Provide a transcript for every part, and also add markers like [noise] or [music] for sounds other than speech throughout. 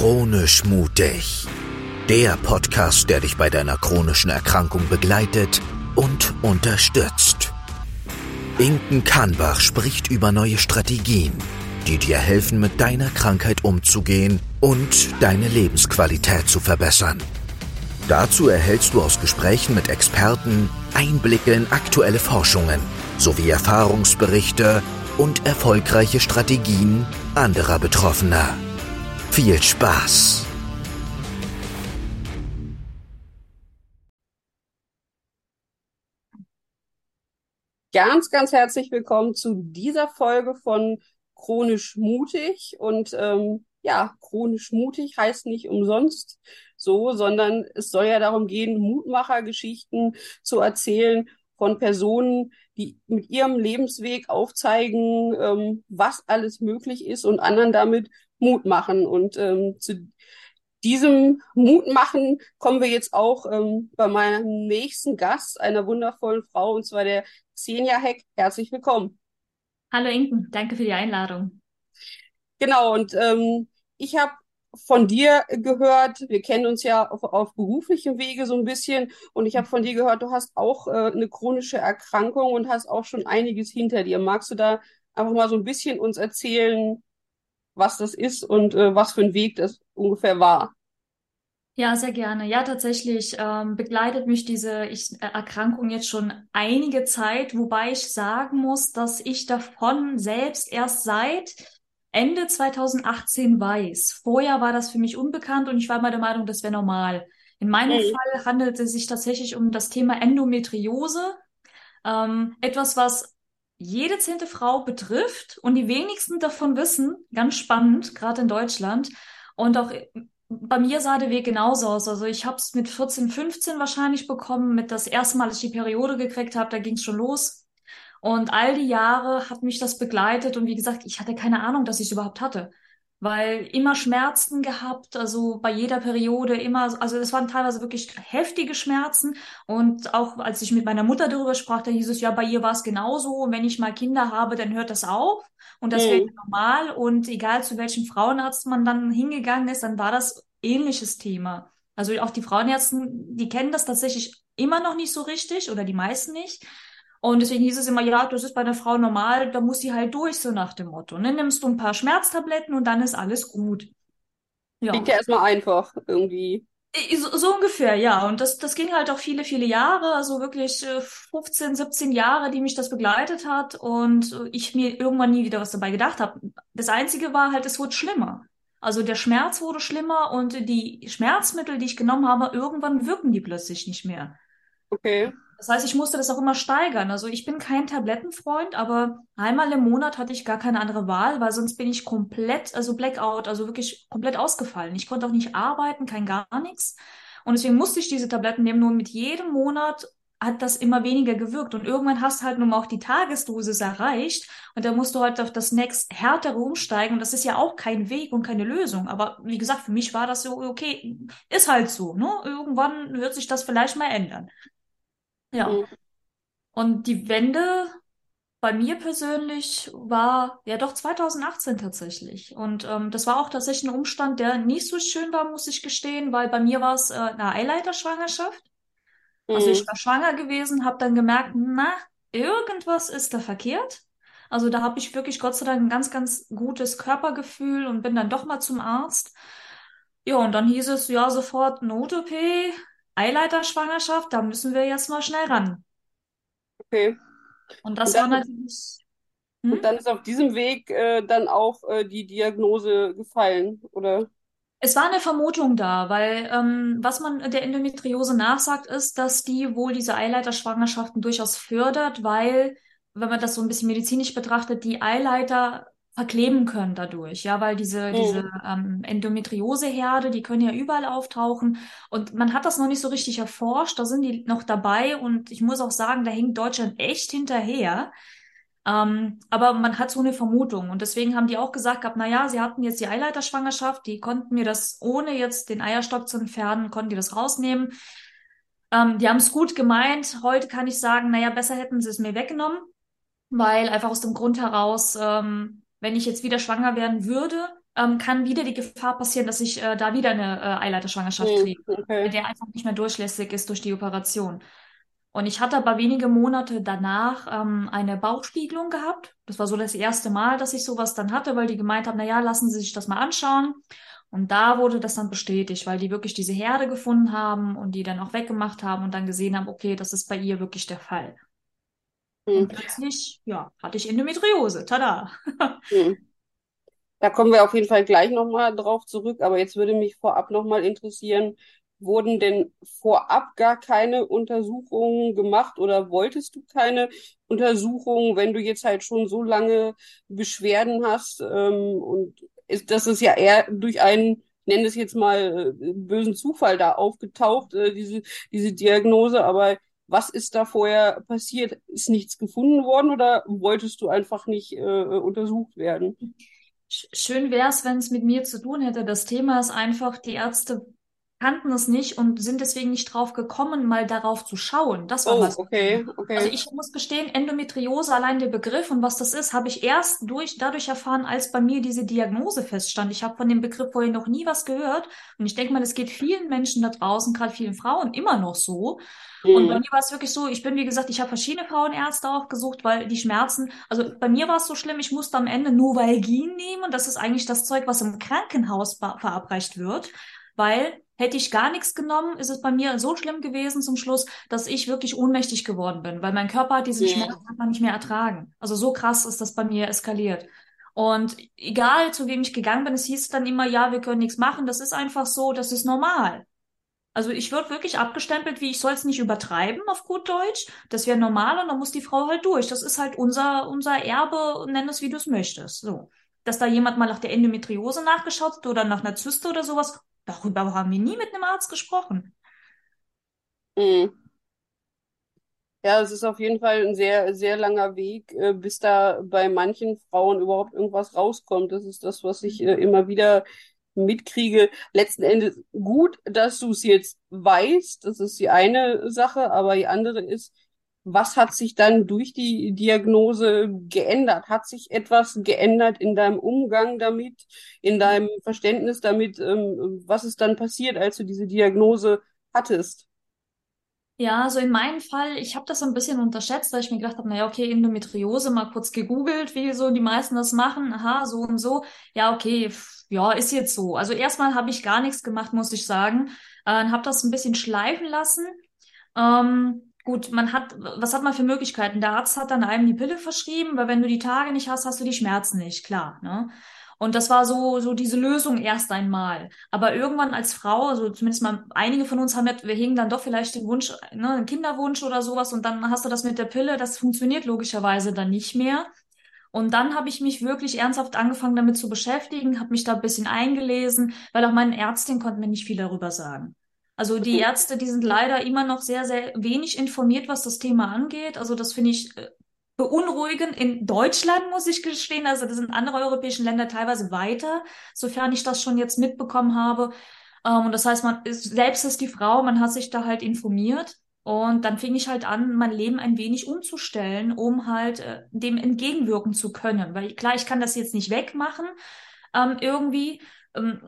Chronisch mutig. Der Podcast, der dich bei deiner chronischen Erkrankung begleitet und unterstützt. Inken Kahnbach spricht über neue Strategien, die dir helfen, mit deiner Krankheit umzugehen und deine Lebensqualität zu verbessern. Dazu erhältst du aus Gesprächen mit Experten Einblicke in aktuelle Forschungen sowie Erfahrungsberichte und erfolgreiche Strategien anderer Betroffener. Viel Spaß! Ganz, ganz herzlich willkommen zu dieser Folge von Chronisch Mutig. Und ähm, ja, chronisch mutig heißt nicht umsonst so, sondern es soll ja darum gehen, Mutmachergeschichten zu erzählen von Personen, die mit ihrem Lebensweg aufzeigen, ähm, was alles möglich ist und anderen damit Mut machen. Und ähm, zu diesem Mut machen kommen wir jetzt auch ähm, bei meinem nächsten Gast, einer wundervollen Frau, und zwar der Xenia Heck. Herzlich willkommen. Hallo Inken, danke für die Einladung. Genau, und ähm, ich habe von dir gehört, wir kennen uns ja auf, auf beruflichem Wege so ein bisschen, und ich habe von dir gehört, du hast auch äh, eine chronische Erkrankung und hast auch schon einiges hinter dir. Magst du da einfach mal so ein bisschen uns erzählen, was das ist und äh, was für ein Weg das ungefähr war? Ja, sehr gerne. Ja, tatsächlich ähm, begleitet mich diese ich, äh, Erkrankung jetzt schon einige Zeit, wobei ich sagen muss, dass ich davon selbst erst seit Ende 2018 weiß. Vorher war das für mich unbekannt und ich war immer der Meinung, das wäre normal. In meinem mhm. Fall handelt es sich tatsächlich um das Thema Endometriose. Ähm, etwas, was jede zehnte Frau betrifft und die wenigsten davon wissen, ganz spannend, gerade in Deutschland. Und auch bei mir sah der Weg genauso aus. Also ich habe es mit 14, 15 wahrscheinlich bekommen, mit das erste Mal, als ich die Periode gekriegt habe, da ging es schon los. Und all die Jahre hat mich das begleitet und wie gesagt, ich hatte keine Ahnung, dass ich es überhaupt hatte. Weil immer Schmerzen gehabt, also bei jeder Periode immer, also das waren teilweise wirklich heftige Schmerzen. Und auch als ich mit meiner Mutter darüber sprach, da hieß es, ja, bei ihr war es genauso. Und wenn ich mal Kinder habe, dann hört das auf. Und das mhm. wäre normal. Und egal zu welchem Frauenarzt man dann hingegangen ist, dann war das ähnliches Thema. Also auch die Frauenärzten, die kennen das tatsächlich immer noch nicht so richtig oder die meisten nicht. Und deswegen hieß es immer, ja, das ist bei einer Frau normal, da muss sie halt durch, so nach dem Motto. Ne? Nimmst du ein paar Schmerztabletten und dann ist alles gut. Ja. Klingt ja erstmal einfach irgendwie. So, so, ungefähr, ja. Und das, das ging halt auch viele, viele Jahre, also wirklich 15, äh, 17 Jahre, die mich das begleitet hat und äh, ich mir irgendwann nie wieder was dabei gedacht habe. Das Einzige war halt, es wurde schlimmer. Also der Schmerz wurde schlimmer und die Schmerzmittel, die ich genommen habe, irgendwann wirken die plötzlich nicht mehr. Okay. Das heißt, ich musste das auch immer steigern. Also ich bin kein Tablettenfreund, aber einmal im Monat hatte ich gar keine andere Wahl, weil sonst bin ich komplett, also Blackout, also wirklich komplett ausgefallen. Ich konnte auch nicht arbeiten, kein gar nichts. Und deswegen musste ich diese Tabletten nehmen. Nur mit jedem Monat hat das immer weniger gewirkt. Und irgendwann hast du halt nun mal auch die Tagesdosis erreicht. Und da musst du halt auf das nächst härtere umsteigen. Und das ist ja auch kein Weg und keine Lösung. Aber wie gesagt, für mich war das so, okay, ist halt so. Ne? Irgendwann wird sich das vielleicht mal ändern. Ja. Mhm. Und die Wende bei mir persönlich war ja doch 2018 tatsächlich. Und ähm, das war auch tatsächlich ein Umstand, der nicht so schön war, muss ich gestehen, weil bei mir war es äh, eine Eileiterschwangerschaft. Mhm. Also ich war schwanger gewesen, habe dann gemerkt, na, irgendwas ist da verkehrt. Also da habe ich wirklich Gott sei Dank ein ganz, ganz gutes Körpergefühl und bin dann doch mal zum Arzt. Ja, und dann hieß es ja sofort Not-OP, Eileiterschwangerschaft, da müssen wir jetzt mal schnell ran. Okay. Und das und dann, war natürlich. Hm? Und dann ist auf diesem Weg äh, dann auch äh, die Diagnose gefallen, oder? Es war eine Vermutung da, weil ähm, was man der Endometriose nachsagt, ist, dass die wohl diese Eileiterschwangerschaften durchaus fördert, weil, wenn man das so ein bisschen medizinisch betrachtet, die Eileiter verkleben können dadurch, ja, weil diese, mhm. diese ähm, Endometrioseherde, die können ja überall auftauchen und man hat das noch nicht so richtig erforscht, da sind die noch dabei und ich muss auch sagen, da hängt Deutschland echt hinterher. Ähm, aber man hat so eine Vermutung und deswegen haben die auch gesagt gehabt, na ja, sie hatten jetzt die Eileiterschwangerschaft, die konnten mir das, ohne jetzt den Eierstock zu entfernen, konnten die das rausnehmen. Ähm, die haben es gut gemeint. Heute kann ich sagen, naja, besser hätten sie es mir weggenommen, weil einfach aus dem Grund heraus, ähm, wenn ich jetzt wieder schwanger werden würde, ähm, kann wieder die Gefahr passieren, dass ich äh, da wieder eine äh, Eileiterschwangerschaft Hm, kriege, okay. der einfach nicht mehr durchlässig ist durch die Operation. Und ich hatte aber wenige Monate danach ähm, eine Bauchspiegelung gehabt. Das war so das erste Mal, dass ich sowas dann hatte, weil die gemeint haben, na ja, lassen Sie sich das mal anschauen. Und da wurde das dann bestätigt, weil die wirklich diese Herde gefunden haben und die dann auch weggemacht haben und dann gesehen haben, okay, das ist bei ihr wirklich der Fall. Hm. Und plötzlich, ja, hatte ich Endometriose. Tada! [laughs] Hm. Da kommen wir auf jeden Fall gleich nochmal drauf zurück, aber jetzt würde mich vorab nochmal interessieren, wurden denn vorab gar keine Untersuchungen gemacht oder wolltest du keine Untersuchungen, wenn du jetzt halt schon so lange Beschwerden hast? Ähm, und ist, das ist ja eher durch einen, nenne es jetzt mal, äh, bösen Zufall da aufgetaucht, äh, diese, diese Diagnose, aber was ist da vorher passiert? Ist nichts gefunden worden oder wolltest du einfach nicht äh, untersucht werden? Sch- Schön wäre es, wenn es mit mir zu tun hätte. Das Thema ist einfach, die Ärzte kannten es nicht und sind deswegen nicht drauf gekommen, mal darauf zu schauen. Das war Oh, was. okay, Also okay. ich muss gestehen, Endometriose, allein der Begriff und was das ist, habe ich erst durch, dadurch erfahren, als bei mir diese Diagnose feststand. Ich habe von dem Begriff vorher noch nie was gehört und ich denke mal, es geht vielen Menschen da draußen, gerade vielen Frauen, immer noch so. Und bei Hm, mir war es wirklich so, ich bin, wie gesagt, ich habe verschiedene Frauenärzte aufgesucht, weil die Schmerzen, also bei mir war es so schlimm, ich musste am Ende Novalgin nehmen. Das ist eigentlich das Zeug, was im Krankenhaus ver- verabreicht wird, weil hätte ich gar nichts genommen, ist es bei mir so schlimm gewesen zum Schluss, dass ich wirklich ohnmächtig geworden bin, weil mein Körper hat diesen Schmerz hm, einfach nicht mehr ertragen. Also so krass ist das bei mir eskaliert. Und egal, zu wem ich gegangen bin, es hieß dann immer, ja, wir können nichts machen, das ist einfach so, das ist normal. Also ich würde wirklich abgestempelt, wie ich soll es nicht übertreiben auf gut Deutsch. Das wäre normal und dann muss die Frau halt durch. Das ist halt unser, unser Erbe, nenn es wie du es möchtest. So. Dass da jemand mal nach der Endometriose nachgeschaut hat oder nach einer Zyste oder sowas, darüber haben wir nie mit einem Arzt gesprochen. hm. Ja, es ist auf jeden Fall ein sehr, sehr langer Weg, äh, bis da bei manchen Frauen überhaupt irgendwas rauskommt. Das ist das, was ich äh, immer wieder mitkriege. Letzten Endes gut, dass du es jetzt weißt. Das ist die eine Sache, aber die andere ist, was hat sich dann durch die Diagnose geändert? Hat sich etwas geändert in deinem Umgang damit, in deinem Verständnis damit? Ähm, was ist dann passiert, als du diese Diagnose hattest? Ja, also in meinem Fall, ich habe das ein bisschen unterschätzt, weil ich mir gedacht habe, naja, okay, Endometriose, mal kurz gegoogelt, wie so die meisten das machen. Aha, so und so. Ja, okay, ja, ist jetzt so. Also erstmal habe ich gar nichts gemacht, muss ich sagen. Äh, habe das ein bisschen schleifen lassen. Ähm, gut, man hat, was hat man für Möglichkeiten? Der Arzt hat dann einem die Pille verschrieben, weil wenn du die Tage nicht hast, hast du die Schmerzen nicht, klar, ne? Und das war so, so diese Lösung erst einmal. Aber irgendwann als Frau, also zumindest mal einige von uns haben wir hegen dann doch vielleicht den Wunsch, ne, einen Kinderwunsch oder sowas und dann hast du das mit der Pille, das funktioniert logischerweise dann nicht mehr. Und dann habe ich mich wirklich ernsthaft angefangen damit zu beschäftigen, habe mich da ein bisschen eingelesen, weil auch meine Ärztin konnte mir nicht viel darüber sagen. Also die Ärzte, die sind leider immer noch sehr, sehr wenig informiert, was das Thema angeht. Also das finde ich äh, beunruhigend. In Deutschland muss ich gestehen, also das sind andere europäische Länder teilweise weiter, sofern ich das schon jetzt mitbekommen habe. Ähm, und das heißt, man ist, selbst ist die Frau, man hat sich da halt informiert. Und dann fing ich halt an, mein Leben ein wenig umzustellen, um halt äh, dem entgegenwirken zu können. Weil klar, ich kann das jetzt nicht wegmachen, ähm, irgendwie. Ähm,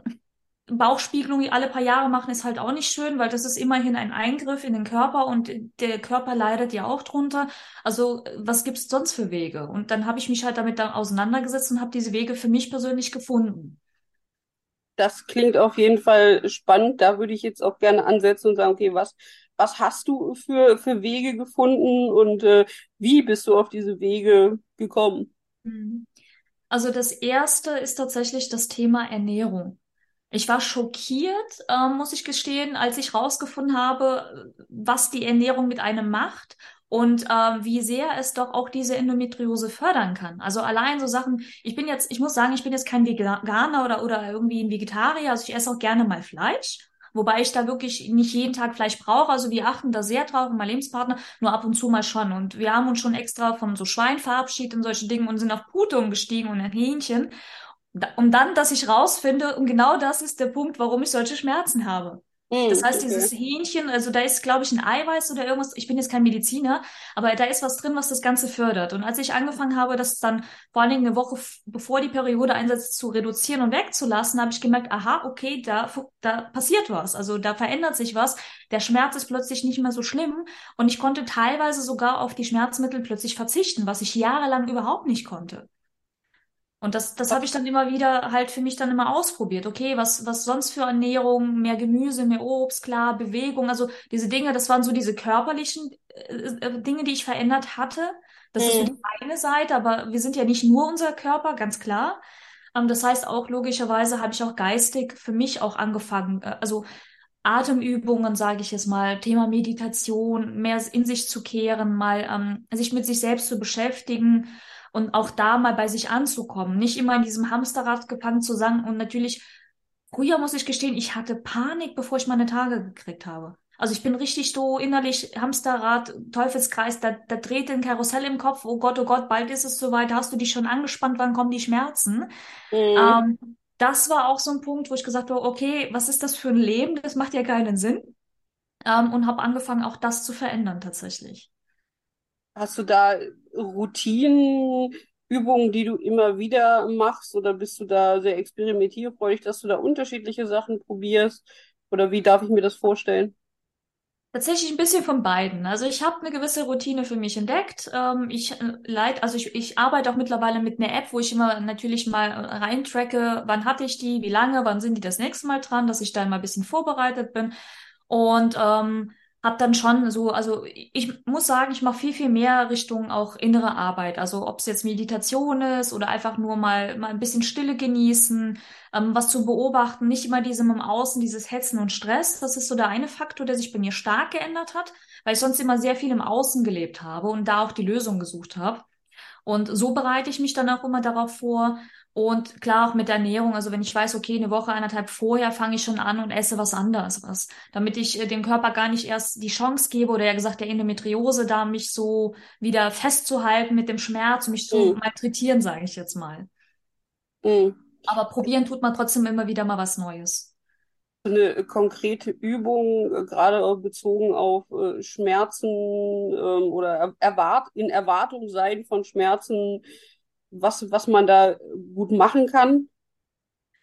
Bauchspiegelung alle paar Jahre machen ist halt auch nicht schön, weil das ist immerhin ein Eingriff in den Körper und der Körper leidet ja auch drunter. Also was gibt's sonst für Wege? Und dann habe ich mich halt damit dann auseinandergesetzt und habe diese Wege für mich persönlich gefunden. Das klingt auf jeden Fall spannend. Da würde ich jetzt auch gerne ansetzen und sagen, okay, was, was hast du für, für Wege gefunden und äh, wie bist du auf diese Wege gekommen? Mhm. Also das erste ist tatsächlich das Thema Ernährung. Ich war schockiert, äh, muss ich gestehen, als ich rausgefunden habe, was die Ernährung mit einem macht und äh, wie sehr es doch auch diese Endometriose fördern kann. Also allein so Sachen, ich bin jetzt, ich muss sagen, ich bin jetzt kein Veganer oder, oder irgendwie ein Vegetarier, also ich esse auch gerne mal Fleisch. Wobei ich da wirklich nicht jeden Tag Fleisch brauche. Also wir achten da sehr drauf, mein Lebenspartner, nur ab und zu mal schon. Und wir haben uns schon extra von so Schwein verabschiedet und solchen Dingen und sind auf Pute umgestiegen und ein Hähnchen. Und dann, dass ich rausfinde, und genau das ist der Punkt, warum ich solche Schmerzen habe. Mm, das heißt, okay. dieses Hähnchen, also da ist, glaube ich, ein Eiweiß oder irgendwas, ich bin jetzt kein Mediziner, aber da ist was drin, was das Ganze fördert. Und als ich angefangen habe, das dann vor allen Dingen eine Woche bevor die Periode einsetzt, zu reduzieren und wegzulassen, habe ich gemerkt, aha, okay, da, da passiert was. Also da verändert sich was. Der Schmerz ist plötzlich nicht mehr so schlimm. Und ich konnte teilweise sogar auf die Schmerzmittel plötzlich verzichten, was ich jahrelang überhaupt nicht konnte. Und das, das habe ich dann immer wieder halt für mich dann immer ausprobiert. Okay, was, was sonst für Ernährung, mehr Gemüse, mehr Obst, klar, Bewegung, also diese Dinge, das waren so diese körperlichen äh, äh Dinge, die ich verändert hatte. Das mhm. ist so die eine Seite, aber wir sind ja nicht nur unser Körper, ganz klar. Ähm, das heißt auch logischerweise habe ich auch geistig für mich auch angefangen, äh, also Atemübungen, sage ich jetzt mal, Thema Meditation, mehr in sich zu kehren, mal ähm, sich mit sich selbst zu beschäftigen und auch da mal bei sich anzukommen, nicht immer in diesem Hamsterrad gefangen zu sein und natürlich Früher muss ich gestehen, ich hatte Panik, bevor ich meine Tage gekriegt habe. Also ich bin richtig so innerlich Hamsterrad, Teufelskreis, da, da dreht ein Karussell im Kopf. Oh Gott, oh Gott, bald ist es soweit. Hast du dich schon angespannt? Wann kommen die Schmerzen? Mhm. Ähm, das war auch so ein Punkt, wo ich gesagt habe, okay, was ist das für ein Leben? Das macht ja keinen Sinn. Ähm, und habe angefangen, auch das zu verändern tatsächlich. Hast du da Routinen, Übungen, die du immer wieder machst, oder bist du da sehr experimentierfreudig, dass du da unterschiedliche Sachen probierst? Oder wie darf ich mir das vorstellen? Tatsächlich ein bisschen von beiden. Also ich habe eine gewisse Routine für mich entdeckt. Ähm, ich äh, leid, also ich, ich arbeite auch mittlerweile mit einer App, wo ich immer natürlich mal reintracke, wann hatte ich die, wie lange, wann sind die das nächste Mal dran, dass ich da mal ein bisschen vorbereitet bin. Und ähm, habe dann schon so, also ich muss sagen, ich mache viel, viel mehr Richtung auch innere Arbeit. Also ob es jetzt Meditation ist oder einfach nur mal, mal ein bisschen Stille genießen, ähm, was zu beobachten, nicht immer diesem im Außen, dieses Hetzen und Stress. Das ist so der eine Faktor, der sich bei mir stark geändert hat, weil ich sonst immer sehr viel im Außen gelebt habe und da auch die Lösung gesucht habe. Und so bereite ich mich dann auch immer darauf vor. Und klar auch mit der Ernährung, also wenn ich weiß, okay, eine Woche, eineinhalb vorher fange ich schon an und esse was anderes, was, damit ich äh, dem Körper gar nicht erst die Chance gebe oder ja gesagt der Endometriose da mich so wieder festzuhalten mit dem Schmerz und mich so mhm. malträtieren, sage ich jetzt mal. Mhm. Aber probieren tut man trotzdem immer wieder mal was Neues. Eine konkrete Übung, äh, gerade bezogen auf äh, Schmerzen ähm, oder erwart in Erwartung sein von Schmerzen, was, was man da gut machen kann?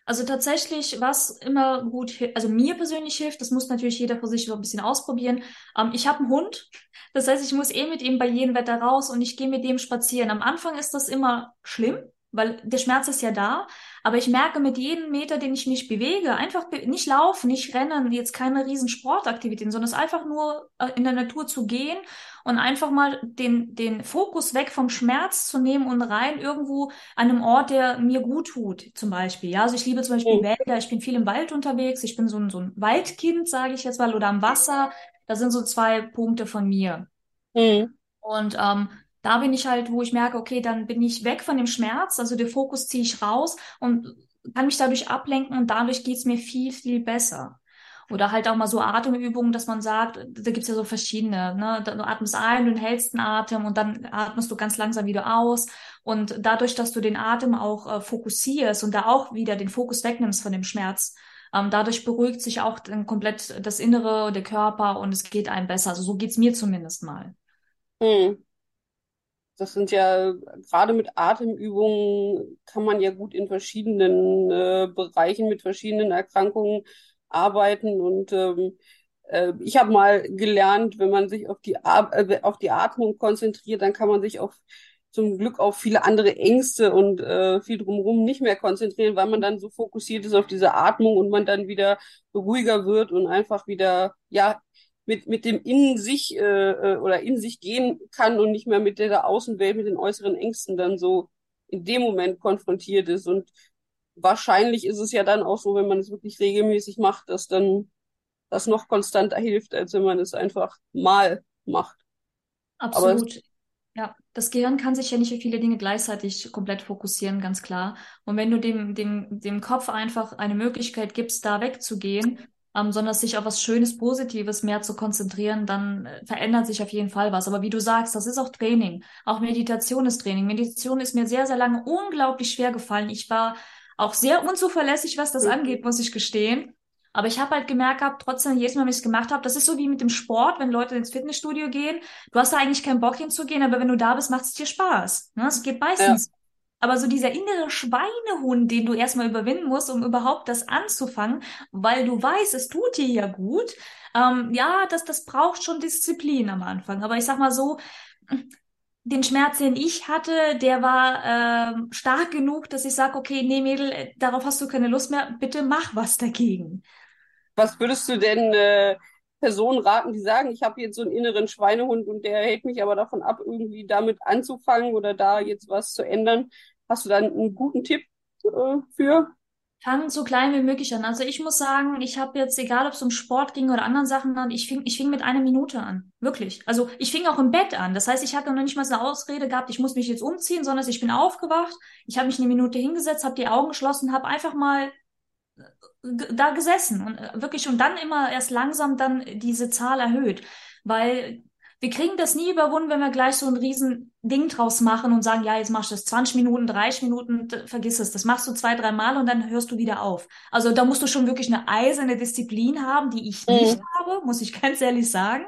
Also tatsächlich, was immer gut, also mir persönlich hilft, das muss natürlich jeder für sich so ein bisschen ausprobieren. Ähm, ich habe einen Hund, das heißt, ich muss eh mit ihm bei jedem Wetter raus und ich gehe mit dem spazieren. Am Anfang ist das immer schlimm, weil der Schmerz ist ja da. Aber ich merke mit jedem Meter, den ich mich bewege, einfach be nicht laufen, nicht rennen, jetzt keine riesen Sportaktivitäten, sondern es einfach nur äh, in der Natur zu gehen und einfach mal den, den Fokus weg vom Schmerz zu nehmen und rein irgendwo an einem Ort, der mir gut tut, zum Beispiel. Ja, also ich liebe zum Beispiel mhm. Wälder, ich bin viel im Wald unterwegs, ich bin so ein, so ein Waldkind, sage ich jetzt mal, oder am Wasser. Das sind so zwei Punkte von mir. Mhm. Und ähm, da bin ich halt, wo ich merke, okay, dann bin ich weg von dem Schmerz, also den Fokus ziehe ich raus und kann mich dadurch ablenken und dadurch geht's mir viel, viel besser. Oder halt auch mal so Atemübungen, dass man sagt, da gibt's ja so verschiedene, ne? Du atmest ein, du hältst den Atem und dann atmest du ganz langsam wieder aus. Und dadurch, dass du den Atem auch äh, fokussierst und da auch wieder den Fokus wegnimmst von dem Schmerz, ähm, dadurch beruhigt sich auch dann komplett das Innere, der Körper und es geht einem besser. Also so geht's mir zumindest mal. Mhm. Das sind ja gerade mit Atemübungen kann man ja gut in verschiedenen äh, Bereichen mit verschiedenen Erkrankungen arbeiten. Und ähm, äh, ich habe mal gelernt, wenn man sich auf die, äh, auf die Atmung konzentriert, dann kann man sich auf zum Glück auf viele andere Ängste und äh, viel drumherum nicht mehr konzentrieren, weil man dann so fokussiert ist auf diese Atmung und man dann wieder ruhiger wird und einfach wieder ja mit, mit dem in sich äh, äh, oder in sich gehen kann und nicht mehr mit der Außenwelt, mit den äußeren Ängsten dann so in dem Moment konfrontiert ist. Und wahrscheinlich ist es ja dann auch so, wenn man es wirklich regelmäßig macht, dass dann das noch konstanter hilft, als wenn man es einfach mal macht. Absolut. ja, das Gehirn kann sich ja nicht auf viele Dinge gleichzeitig komplett fokussieren, ganz klar. Und wenn du dem, dem, dem Kopf einfach eine Möglichkeit gibst, da wegzugehen ähm, sondern sich auf was Schönes, Positives mehr zu konzentrieren, dann äh, verändert sich auf jeden Fall was. Aber wie du sagst, das ist auch Training. Auch Meditation ist Training. Meditation ist mir sehr, sehr lange unglaublich schwer gefallen. Ich war auch sehr unzuverlässig, was das mhm. angeht, muss ich gestehen. Aber ich habe halt gemerkt gehabt, trotzdem jedes Mal, wenn ich es gemacht habe, das ist so wie mit dem Sport, wenn Leute ins Fitnessstudio gehen. Du hast da eigentlich keinen Bock hinzugehen, aber wenn du da bist, macht es dir Spaß. Ne? Es geht meistens. Ja. Aber so dieser innere Schweinehund, den du erstmal überwinden musst, um überhaupt das anzufangen, weil du weißt, es tut dir ja gut. Ähm, ja, das, das braucht schon Disziplin am Anfang. Aber ich sag mal so, den Schmerz, den ich hatte, der war äh, stark genug, dass ich sage, okay, nee, Mädel, äh, darauf hast du keine Lust mehr, bitte mach was dagegen. Was würdest du denn äh, Personen raten, die sagen, ich habe jetzt so einen inneren Schweinehund und der hält mich aber davon ab, irgendwie damit anzufangen oder da jetzt was zu ändern? Hast du dann einen guten Tipp äh, für? Fang so klein wie möglich an. Also ich muss sagen, ich habe jetzt, egal ob es um Sport ging oder anderen Sachen an, ich fing, ich fing mit einer Minute an. Wirklich. Also ich fing auch im Bett an. Das heißt, ich hatte noch nicht mal so eine Ausrede gehabt, ich muss mich jetzt umziehen, sondern ich bin aufgewacht, ich habe mich eine Minute hingesetzt, habe die Augen geschlossen, habe einfach mal äh, da gesessen und äh, wirklich und dann immer erst langsam dann diese Zahl erhöht, weil wir kriegen das nie überwunden, wenn wir gleich so ein riesen Ding draus machen und sagen, ja, jetzt machst du das 20 Minuten, 30 Minuten, vergiss es. Das machst du zwei, drei Mal und dann hörst du wieder auf. Also da musst du schon wirklich eine eiserne Disziplin haben, die ich mhm. nicht habe, muss ich [laughs] ganz ehrlich sagen.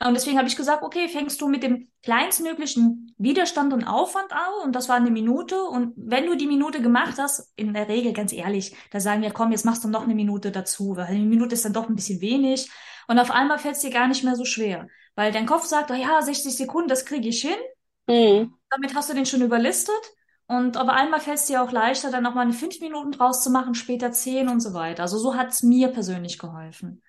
Und deswegen habe ich gesagt, okay, fängst du mit dem kleinstmöglichen Widerstand und Aufwand an und das war eine Minute. Und wenn du die Minute gemacht hast, in der Regel ganz ehrlich, da sagen wir, komm, jetzt machst du noch eine Minute dazu, weil eine Minute ist dann doch ein bisschen wenig. Und auf einmal fällt es dir gar nicht mehr so schwer. Weil dein Kopf sagt, oh ja, 60 Sekunden, das kriege ich hin. Mhm. Damit hast du den schon überlistet. Und aber einmal fällt es dir auch leichter, dann nochmal eine fünf Minuten draus zu machen, später zehn und so weiter. Also so hat es mir persönlich geholfen.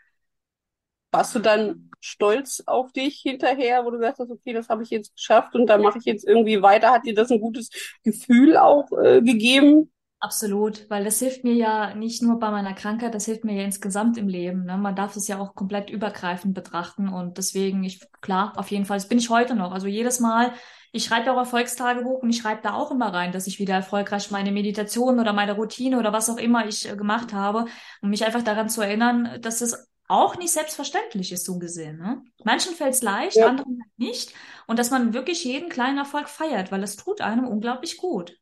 Warst du dann stolz auf dich hinterher, wo du gesagt hast, okay, das habe ich jetzt geschafft und da mache ich jetzt irgendwie weiter? Hat dir das ein gutes Gefühl auch äh, gegeben? Absolut, weil das hilft mir ja nicht nur bei meiner Krankheit, das hilft mir ja insgesamt im Leben. Ne? Man darf es ja auch komplett übergreifend betrachten und deswegen, ich, klar, auf jeden Fall, das bin ich heute noch. Also jedes Mal, ich schreibe auch Erfolgstagebuch und ich schreibe da auch immer rein, dass ich wieder erfolgreich meine Meditation oder meine Routine oder was auch immer ich äh, gemacht habe, um mich einfach daran zu erinnern, dass es auch nicht selbstverständlich ist, so gesehen. Ne? Manchen fällt es leicht, ja. anderen nicht. Und dass man wirklich jeden kleinen Erfolg feiert, weil es tut einem unglaublich gut.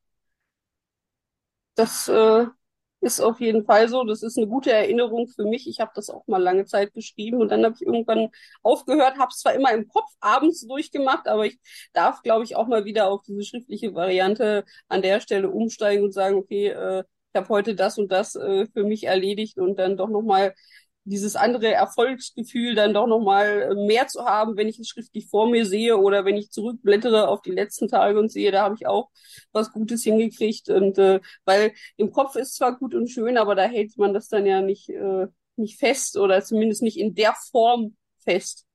Das äh, ist auf jeden Fall so. Das ist eine gute Erinnerung für mich. Ich habe das auch mal lange Zeit geschrieben und dann habe ich irgendwann aufgehört, habe es zwar immer im Kopf abends durchgemacht, aber ich darf, glaube ich, auch mal wieder auf diese schriftliche Variante an der Stelle umsteigen und sagen, okay, äh, ich habe heute das und das äh, für mich erledigt und dann doch nochmal dieses andere Erfolgsgefühl dann doch nochmal äh, mehr zu haben, wenn ich es schriftlich vor mir sehe oder wenn ich zurückblättere auf die letzten Tage und sehe, da habe ich auch was Gutes hingekriegt. Und äh, weil im Kopf ist zwar gut und schön, aber da hält man das dann ja nicht, äh, nicht fest oder zumindest nicht in der Form fest.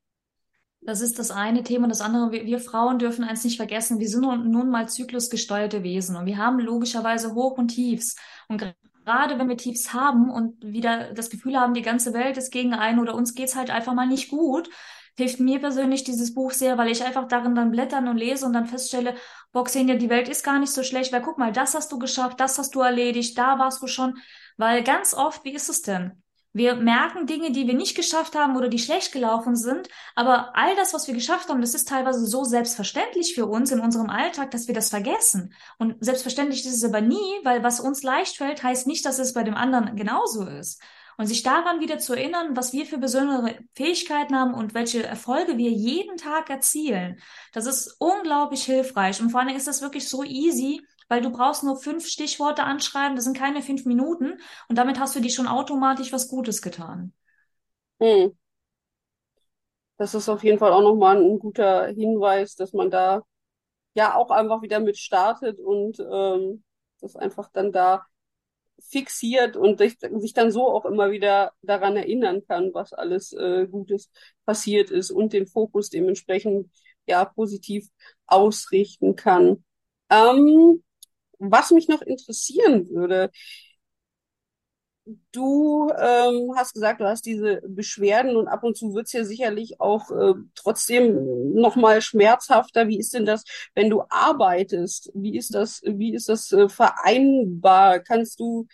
Das ist das eine Thema. Das andere, wir, wir Frauen dürfen eins nicht vergessen. Wir sind nun, nun mal zyklusgesteuerte Wesen und wir haben logischerweise Hoch und Tiefs. Und gerade wenn wir Tiefs haben und wieder das Gefühl haben, die ganze Welt ist gegen einen oder uns geht's halt einfach mal nicht gut, hilft mir persönlich dieses Buch sehr, weil ich einfach darin dann blättern und lese und dann feststelle, boah, Xenia, die Welt ist gar nicht so schlecht, weil guck mal, das hast du geschafft, das hast du erledigt, da warst du schon, weil ganz oft, wie ist es denn? Wir merken Dinge, die wir nicht geschafft haben oder die schlecht gelaufen sind. Aber all das, was wir geschafft haben, das ist teilweise so selbstverständlich für uns in unserem Alltag, dass wir das vergessen. Und selbstverständlich ist es aber nie, weil was uns leicht fällt, heißt nicht, dass es bei dem anderen genauso ist. Und sich daran wieder zu erinnern, was wir für besondere Fähigkeiten haben und welche Erfolge wir jeden Tag erzielen, das ist unglaublich hilfreich. Und vor allem ist das wirklich so easy, weil du brauchst nur fünf Stichworte anschreiben, das sind keine fünf Minuten und damit hast du dir schon automatisch was Gutes getan. Hm. Das ist auf jeden Fall auch nochmal ein guter Hinweis, dass man da ja auch einfach wieder mit startet und ähm, das einfach dann da fixiert und sich, sich dann so auch immer wieder daran erinnern kann, was alles äh, Gutes passiert ist und den Fokus dementsprechend ja positiv ausrichten kann. Ähm, was mich noch interessieren würde, du ähm, hast gesagt, du hast diese Beschwerden und ab und zu wird's ja sicherlich auch äh, trotzdem nochmal schmerzhafter. Wie ist denn das, wenn du arbeitest? Wie ist das, wie ist das äh, vereinbar? Kannst du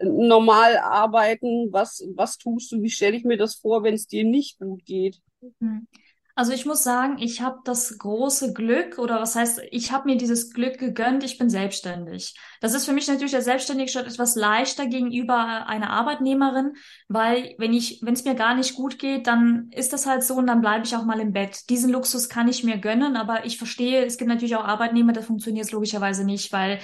normal arbeiten? Was, was tust du? Wie stelle ich mir das vor, wenn es dir nicht gut geht? Mhm. Also ich muss sagen, ich habe das große Glück oder was heißt, ich habe mir dieses Glück gegönnt, ich bin selbstständig. Das ist für mich natürlich der Selbstständige schon etwas leichter gegenüber einer Arbeitnehmerin, weil wenn ich, wenn es mir gar nicht gut geht, dann ist das halt so und dann bleibe ich auch mal im Bett. Diesen Luxus kann ich mir gönnen, aber ich verstehe, es gibt natürlich auch Arbeitnehmer, da funktioniert logischerweise nicht, weil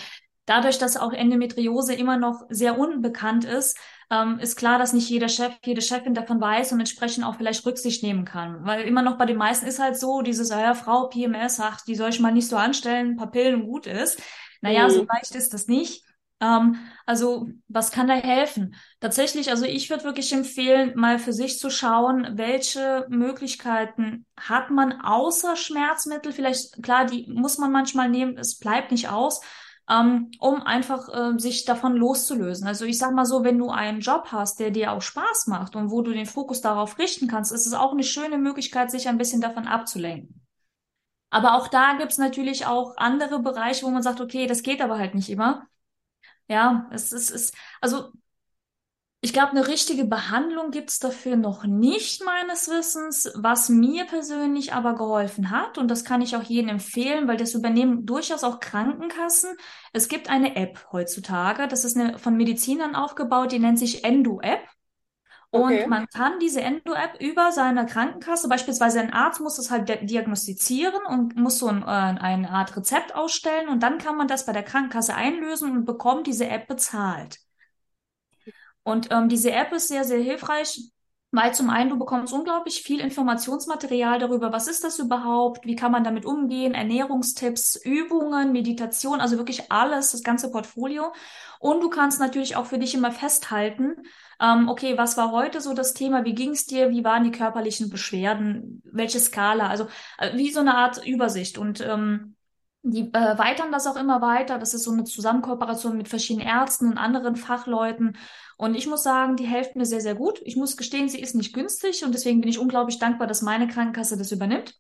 dadurch, dass auch Endometriose immer noch sehr unbekannt ist, ähm, ist klar, dass nicht jeder Chef, jede Chefin davon weiß und entsprechend auch vielleicht Rücksicht nehmen kann. Weil immer noch bei den meisten ist halt so, dieses, ah ja, Frau PMS, ach, die soll ich mal nicht so anstellen, ein paar Pillen und gut ist. Naja, mhm. so leicht ist das nicht. Ähm, also, was kann da helfen? Tatsächlich, also ich würde wirklich empfehlen, mal für sich zu schauen, welche Möglichkeiten hat man außer Schmerzmittel. Vielleicht, klar, die muss man manchmal nehmen, es bleibt nicht aus ähm, um einfach äh, sich davon loszulösen. Also ich sag mal so, wenn du einen Job hast, der dir auch Spaß macht und wo du den Fokus darauf richten kannst, ist es auch eine schöne Möglichkeit, sich ein bisschen davon abzulenken. Aber auch da gibt's natürlich auch andere Bereiche, wo man sagt, okay, das geht aber halt nicht immer. Ja, es ist, es, also ich glaube, eine richtige Behandlung gibt's dafür noch nicht meines Wissens. Was mir persönlich aber geholfen hat, und das kann ich auch jedem empfehlen, weil das übernehmen durchaus auch Krankenkassen. Es gibt eine App heutzutage, das ist eine, von Medizinern aufgebaut, die nennt sich Endo-App. Und okay. man kann diese Endo-App über seine Krankenkasse, beispielsweise ein Arzt muss das halt diagnostizieren und muss so ein, äh, eine Art Rezept ausstellen und dann kann man das bei der Krankenkasse einlösen und bekommt diese App bezahlt. Und ähm, diese App ist sehr, sehr hilfreich, weil zum einen du bekommst unglaublich viel Informationsmaterial darüber, was ist das überhaupt, wie kann man damit umgehen, Ernährungstipps, Übungen, Meditation, also wirklich alles, das ganze Portfolio. Und du kannst natürlich auch für dich immer festhalten, ähm, okay, was war heute so das Thema, wie ging es dir, wie waren die körperlichen Beschwerden, welche Skala, also äh, wie so eine Art Übersicht. Und ähm, die äh, weitern das auch immer weiter. Das ist so eine Zusammenkooperation mit verschiedenen Ärzten und anderen Fachleuten. Und ich muss sagen, die hilft mir sehr, sehr gut. Ich muss gestehen, sie ist nicht günstig und deswegen bin ich unglaublich dankbar, dass meine Krankenkasse das übernimmt.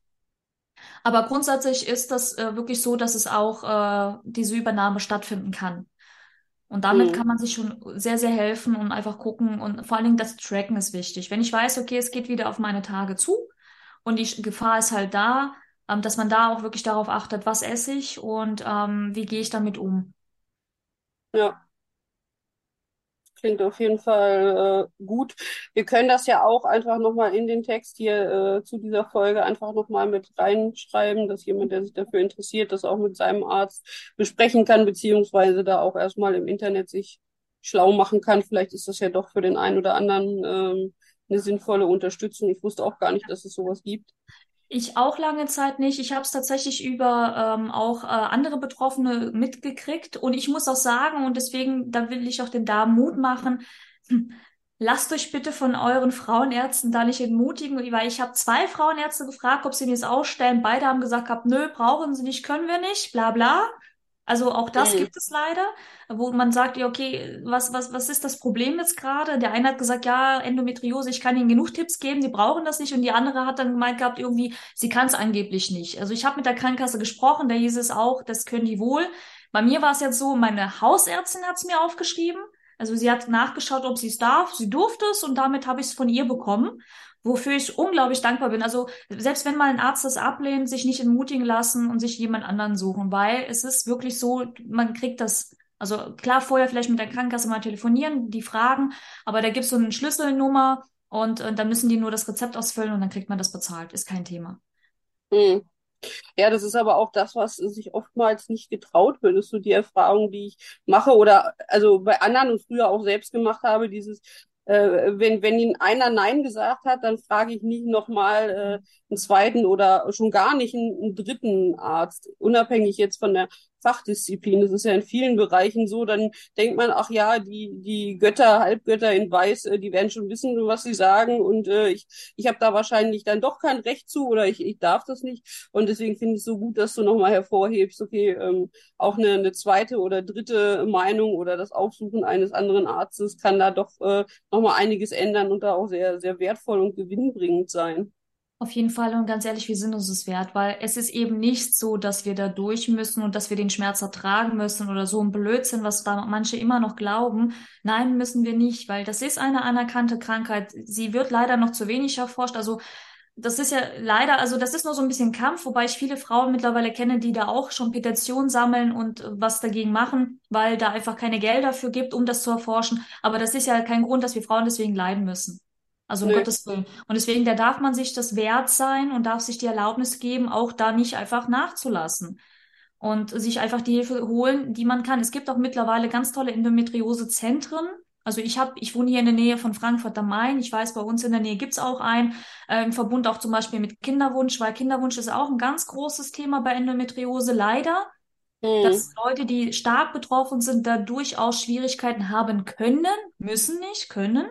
Aber grundsätzlich ist das äh, wirklich so, dass es auch äh, diese Übernahme stattfinden kann. Und damit mhm. kann man sich schon sehr, sehr helfen und einfach gucken und vor allen Dingen das Tracken ist wichtig. Wenn ich weiß, okay, es geht wieder auf meine Tage zu und die Gefahr ist halt da, ähm, dass man da auch wirklich darauf achtet, was esse ich und ähm, wie gehe ich damit um. Ja. Klingt auf jeden Fall äh, gut. Wir können das ja auch einfach nochmal in den Text hier äh, zu dieser Folge einfach nochmal mit reinschreiben, dass jemand, der sich dafür interessiert, das auch mit seinem Arzt besprechen kann, beziehungsweise da auch erstmal im Internet sich schlau machen kann. Vielleicht ist das ja doch für den einen oder anderen ähm, eine sinnvolle Unterstützung. Ich wusste auch gar nicht, dass es sowas gibt. Ich auch lange Zeit nicht. Ich habe es tatsächlich über ähm, auch äh, andere Betroffene mitgekriegt. Und ich muss auch sagen, und deswegen, da will ich auch den Damen Mut machen, [clears throat] lasst euch bitte von euren Frauenärzten da nicht entmutigen, weil ich habe zwei Frauenärzte gefragt, ob sie mir das ausstellen. Beide haben gesagt, hab, nö, brauchen sie nicht, können wir nicht, bla bla. Also auch das mhm. gibt es leider, wo man sagt, ja, okay, was, was, was ist das Problem jetzt gerade? Der eine hat gesagt, ja, Endometriose, ich kann Ihnen genug Tipps geben, Sie brauchen das nicht. Und die andere hat dann gemeint gehabt, irgendwie, sie kann es angeblich nicht. Also ich habe mit der Krankenkasse gesprochen, da hieß es auch, das können die wohl. Bei mir war es jetzt so, meine Hausärztin hat es mir aufgeschrieben. Also sie hat nachgeschaut, ob sie es darf. Sie durfte es und damit habe ich es von ihr bekommen wofür ich unglaublich dankbar bin. Also selbst wenn mal ein Arzt das ablehnt, sich nicht entmutigen lassen und sich jemand anderen suchen, weil es ist wirklich so, man kriegt das also klar, vorher vielleicht mit der Krankenkasse mal telefonieren, die fragen, aber da gibt es so eine Schlüsselnummer und, und dann müssen die nur das Rezept ausfüllen und dann kriegt man das bezahlt. Ist kein Thema. Hm. Ja, das ist aber auch das, was sich oftmals nicht getraut wird, ist so die Erfahrung, die ich mache oder also bei anderen und früher auch selbst gemacht habe, dieses, äh, wenn, wenn Ihnen einer Nein gesagt hat, dann frage ich nicht nochmal äh, einen zweiten oder schon gar nicht einen, einen dritten Arzt, unabhängig jetzt von der Fachdisziplin. Das ist ja in vielen Bereichen so. Dann denkt man, ach ja, die, die Götter, Halbgötter in Weiß, äh, die werden schon wissen, was sie sagen. Und äh, ich, ich habe da wahrscheinlich dann doch kein Recht zu oder ich, ich darf das nicht. Und deswegen finde ich es so gut, dass du nochmal hervorhebst, okay, ähm, auch eine, eine zweite oder dritte Meinung oder das Aufsuchen eines anderen Arztes kann da doch äh, nochmal einiges ändern und da auch sehr, sehr wertvoll und gewinnbringend sein. Auf jeden Fall und ganz ehrlich, wir sind uns das wert, weil es ist eben nicht so, dass wir da durch müssen und dass wir den Schmerz ertragen müssen oder so ein Blödsinn, was da manche immer noch glauben. Nein, müssen wir nicht, weil das ist eine anerkannte Krankheit. Sie wird leider noch zu wenig erforscht. Also das ist ja leider, also das ist nur so ein bisschen Kampf, wobei ich viele Frauen mittlerweile kenne, die da auch schon Petitionen sammeln und äh, was dagegen machen, weil da einfach keine Gelder für gibt, um das zu erforschen. Aber das ist ja kein Grund, dass wir Frauen deswegen leiden müssen. Also um Nö. Gottes Willen. Und deswegen, da darf man sich das wert sein und darf sich die Erlaubnis geben, auch da nicht einfach nachzulassen und sich einfach die Hilfe holen, die man kann. Es gibt auch mittlerweile ganz tolle Endometriose-Zentren. Also ich habe, ich wohne hier in der Nähe von Frankfurt am Main. Ich weiß, bei uns in der Nähe gibt's auch einen, äh, im Verbund auch zum Beispiel mit Kinderwunsch, weil Kinderwunsch ist auch ein ganz großes Thema bei Endometriose, leider. Dass Leute, die stark betroffen sind, da durchaus Schwierigkeiten haben können, müssen nicht, können.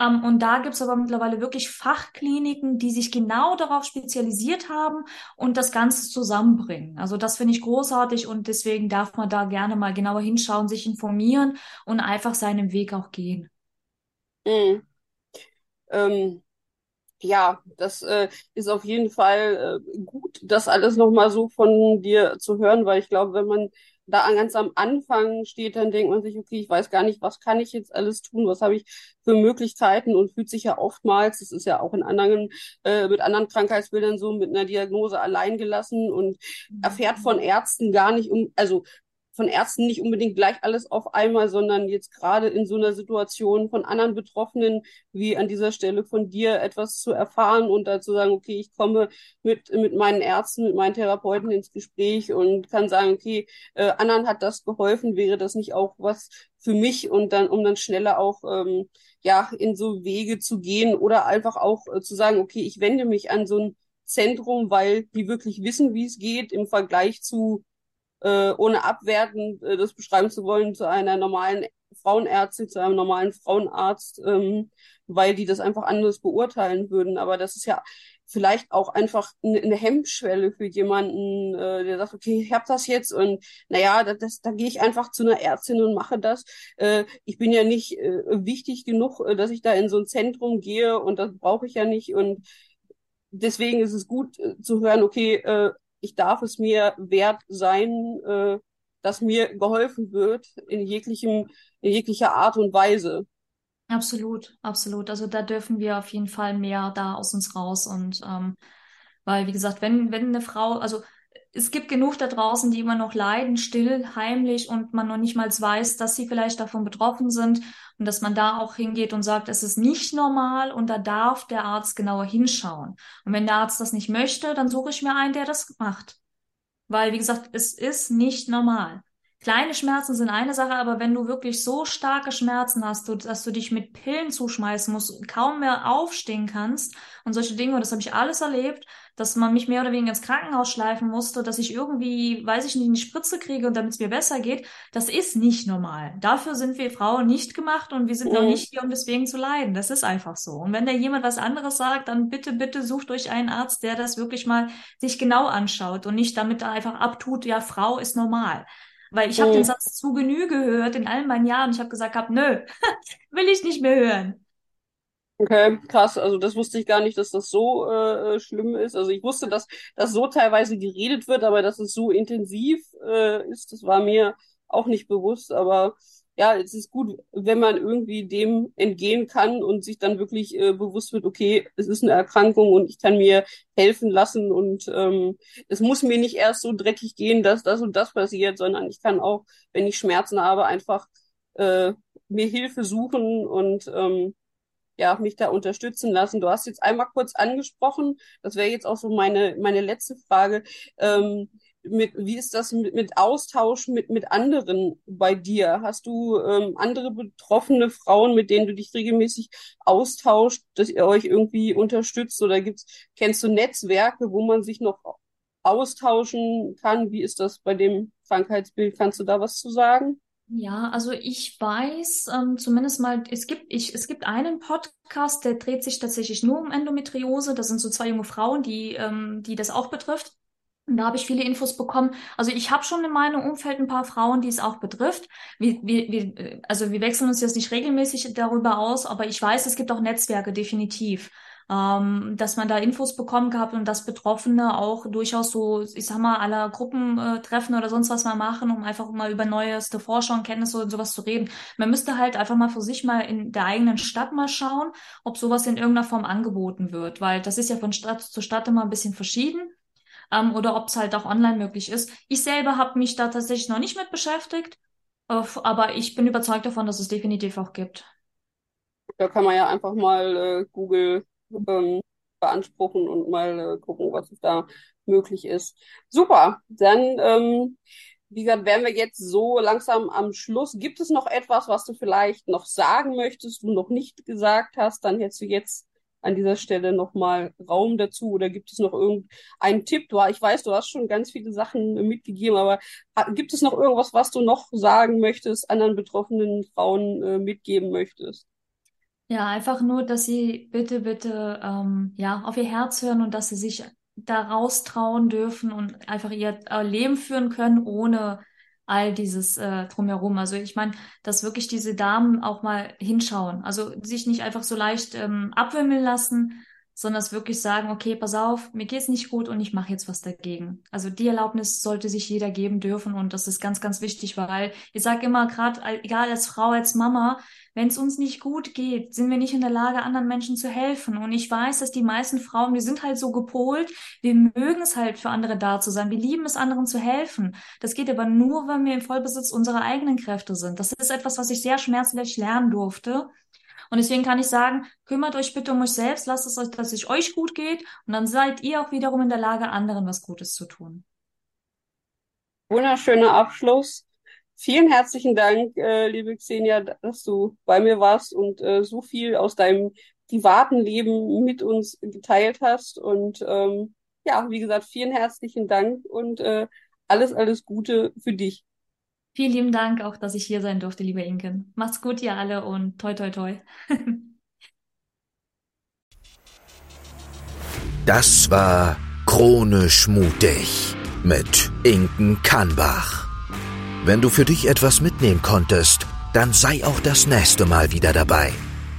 Ähm, und da gibt's aber mittlerweile wirklich Fachkliniken, die sich genau darauf spezialisiert haben und das Ganze zusammenbringen. Also das finde ich großartig und deswegen darf man da gerne mal genauer hinschauen, sich informieren und einfach seinen Weg auch gehen. Hm. Ähm, ja, das äh, ist auf jeden Fall äh, gut, das alles nochmal so von dir zu hören, weil ich glaube, wenn man da ganz am Anfang steht, dann denkt man sich, okay, ich weiß gar nicht, was kann ich jetzt alles tun, was habe ich für Möglichkeiten? Und fühlt sich ja oftmals, das ist ja auch in anderen, äh, mit anderen Krankheitsbildern so, mit einer Diagnose allein gelassen und erfährt von Ärzten gar nicht um, also von Ärzten nicht unbedingt gleich alles auf einmal, sondern jetzt gerade in so einer Situation von anderen Betroffenen, wie an dieser Stelle von dir etwas zu erfahren und dazu sagen, okay, ich komme mit, mit meinen Ärzten, mit meinen Therapeuten ins Gespräch und kann sagen, okay, äh, anderen hat das geholfen, wäre das nicht auch was für mich? Und dann, um dann schneller auch, ähm, ja, in so Wege zu gehen oder einfach auch äh, zu sagen, okay, ich wende mich an so ein Zentrum, weil die wirklich wissen, wie es geht im Vergleich zu äh, ohne abwertend äh, das beschreiben zu wollen, zu einer normalen Frauenärztin, zu einem normalen Frauenarzt, ähm, weil die das einfach anders beurteilen würden. Aber das ist ja vielleicht auch einfach eine, Hemmschwelle für jemanden, äh, der sagt, okay, ich habe das jetzt und naja, das, das, da gehe ich einfach zu einer Ärztin und mache das. Äh, ich bin ja nicht äh, wichtig genug, äh, dass ich da in so ein Zentrum gehe und das brauche ich ja nicht. Und deswegen ist es gut äh, zu hören, okay, äh, ich darf es mir wert sein, äh, dass mir geholfen wird in jeglichem, in jeglicher Art und Weise. Absolut, absolut. Also da dürfen wir auf jeden Fall mehr da aus uns raus und ähm, weil, wie gesagt, wenn, wenn eine Frau, also es gibt genug da draußen, die immer noch leiden, still, heimlich und man noch nicht mal weiß, dass sie vielleicht davon betroffen sind und dass man da auch hingeht und sagt, es ist nicht normal und da darf der Arzt genauer hinschauen. Und wenn der Arzt das nicht möchte, dann suche ich mir einen, der das macht. Weil, wie gesagt, es ist nicht normal. Kleine Schmerzen sind eine Sache, aber wenn du wirklich so starke Schmerzen hast, dass du dich mit Pillen zuschmeißen musst, kaum mehr aufstehen kannst und solche Dinge, und das habe ich alles erlebt, dass man mich mehr oder weniger ins Krankenhaus schleifen musste, dass ich irgendwie, weiß ich nicht, eine Spritze kriege und damit es mir besser geht, das ist nicht normal. Dafür sind wir Frauen nicht gemacht und wir sind mhm. auch nicht hier, um deswegen zu leiden. Das ist einfach so. Und wenn da jemand was anderes sagt, dann bitte, bitte sucht euch einen Arzt, der das wirklich mal sich genau anschaut und nicht damit einfach abtut, ja, Frau ist normal. Weil ich habe den Satz zu Genüge gehört in all meinen Jahren. Ich habe gesagt, hab, nö, [laughs] will ich nicht mehr hören. Okay, krass. Also das wusste ich gar nicht, dass das so äh, schlimm ist. Also ich wusste, dass das so teilweise geredet wird, aber dass es so intensiv äh, ist, das war mir auch nicht bewusst. Aber ja, es ist gut, wenn man irgendwie dem entgehen kann und sich dann wirklich äh, bewusst wird, okay, es ist eine Erkrankung und ich kann mir helfen lassen und ähm, es muss mir nicht erst so dreckig gehen, dass das und das passiert, sondern ich kann auch, wenn ich Schmerzen habe, einfach äh, mir Hilfe suchen und ähm, ja, mich da unterstützen lassen. Du hast jetzt einmal kurz angesprochen, das wäre jetzt auch so meine, meine letzte Frage. Ähm, mit, wie ist das mit, mit Austausch mit, mit anderen bei dir? Hast du ähm, andere betroffene Frauen, mit denen du dich regelmäßig austauscht, dass ihr euch irgendwie unterstützt? Oder gibt's, kennst du Netzwerke, wo man sich noch austauschen kann? Wie ist das bei dem Krankheitsbild? Kannst du da was zu sagen? Ja, also ich weiß ähm, zumindest mal, es gibt, ich, es gibt einen Podcast, der dreht sich tatsächlich nur um Endometriose. Das sind so zwei junge Frauen, die, ähm, die das auch betrifft. Und da habe ich viele Infos bekommen. Also ich habe schon in meinem Umfeld ein paar Frauen, die es auch betrifft. Wir, wir, wir, also wir wechseln uns jetzt nicht regelmäßig darüber aus, aber ich weiß, es gibt auch Netzwerke, definitiv. Ähm, dass man da Infos bekommen gehabt und dass Betroffene auch durchaus so, ich sag mal, aller Gruppentreffen oder sonst was mal machen, um einfach mal über neueste Forschung, Kenntnisse und sowas zu reden. Man müsste halt einfach mal für sich mal in der eigenen Stadt mal schauen, ob sowas in irgendeiner Form angeboten wird, weil das ist ja von Stadt zu Stadt immer ein bisschen verschieden. Ähm, oder ob es halt auch online möglich ist. Ich selber habe mich da tatsächlich noch nicht mit beschäftigt, äh, aber ich bin überzeugt davon, dass es definitiv auch gibt. Da kann man ja einfach mal äh, Google ähm, beanspruchen und mal äh, gucken, was da möglich ist. Super, dann, ähm, wie gesagt, wären wir jetzt so langsam am Schluss. Gibt es noch etwas, was du vielleicht noch sagen möchtest, du noch nicht gesagt hast? Dann hättest du jetzt an dieser Stelle nochmal Raum dazu oder gibt es noch irgendeinen Tipp? Du, ich weiß, du hast schon ganz viele Sachen mitgegeben, aber gibt es noch irgendwas, was du noch sagen möchtest, anderen betroffenen Frauen äh, mitgeben möchtest? Ja, einfach nur, dass sie bitte, bitte ähm, ja auf ihr Herz hören und dass sie sich da raustrauen dürfen und einfach ihr äh, Leben führen können, ohne all dieses äh, drumherum. Also ich meine, dass wirklich diese Damen auch mal hinschauen. Also sich nicht einfach so leicht ähm, abwimmeln lassen, sondern es wirklich sagen, okay, pass auf, mir geht's nicht gut und ich mache jetzt was dagegen. Also die Erlaubnis sollte sich jeder geben dürfen und das ist ganz, ganz wichtig, weil ich sage immer, gerade egal als Frau, als Mama, wenn es uns nicht gut geht, sind wir nicht in der Lage, anderen Menschen zu helfen. Und ich weiß, dass die meisten Frauen, wir sind halt so gepolt, wir mögen es halt für andere da zu sein, wir lieben es, anderen zu helfen. Das geht aber nur, wenn wir im Vollbesitz unserer eigenen Kräfte sind. Das ist etwas, was ich sehr schmerzlich lernen durfte. Und deswegen kann ich sagen, kümmert euch bitte um euch selbst, lasst es euch, dass es euch gut geht und dann seid ihr auch wiederum in der Lage, anderen was Gutes zu tun. Wunderschöner Abschluss. Vielen herzlichen Dank, äh, liebe Xenia, dass du bei mir warst und äh, so viel aus deinem privaten Leben mit uns geteilt hast. Und ähm, ja, wie gesagt, vielen herzlichen Dank und äh, alles, alles Gute für dich. Vielen lieben Dank auch, dass ich hier sein durfte, liebe Inken. Macht's gut, ihr alle und toi, toi, toi. [laughs] das war Chronisch mutig mit Inken Kannbach. Wenn du für dich etwas mitnehmen konntest, dann sei auch das nächste Mal wieder dabei.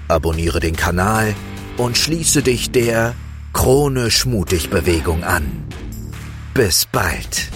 Abonniere den Kanal und schließe dich der Chronisch mutig Bewegung an. Bis bald.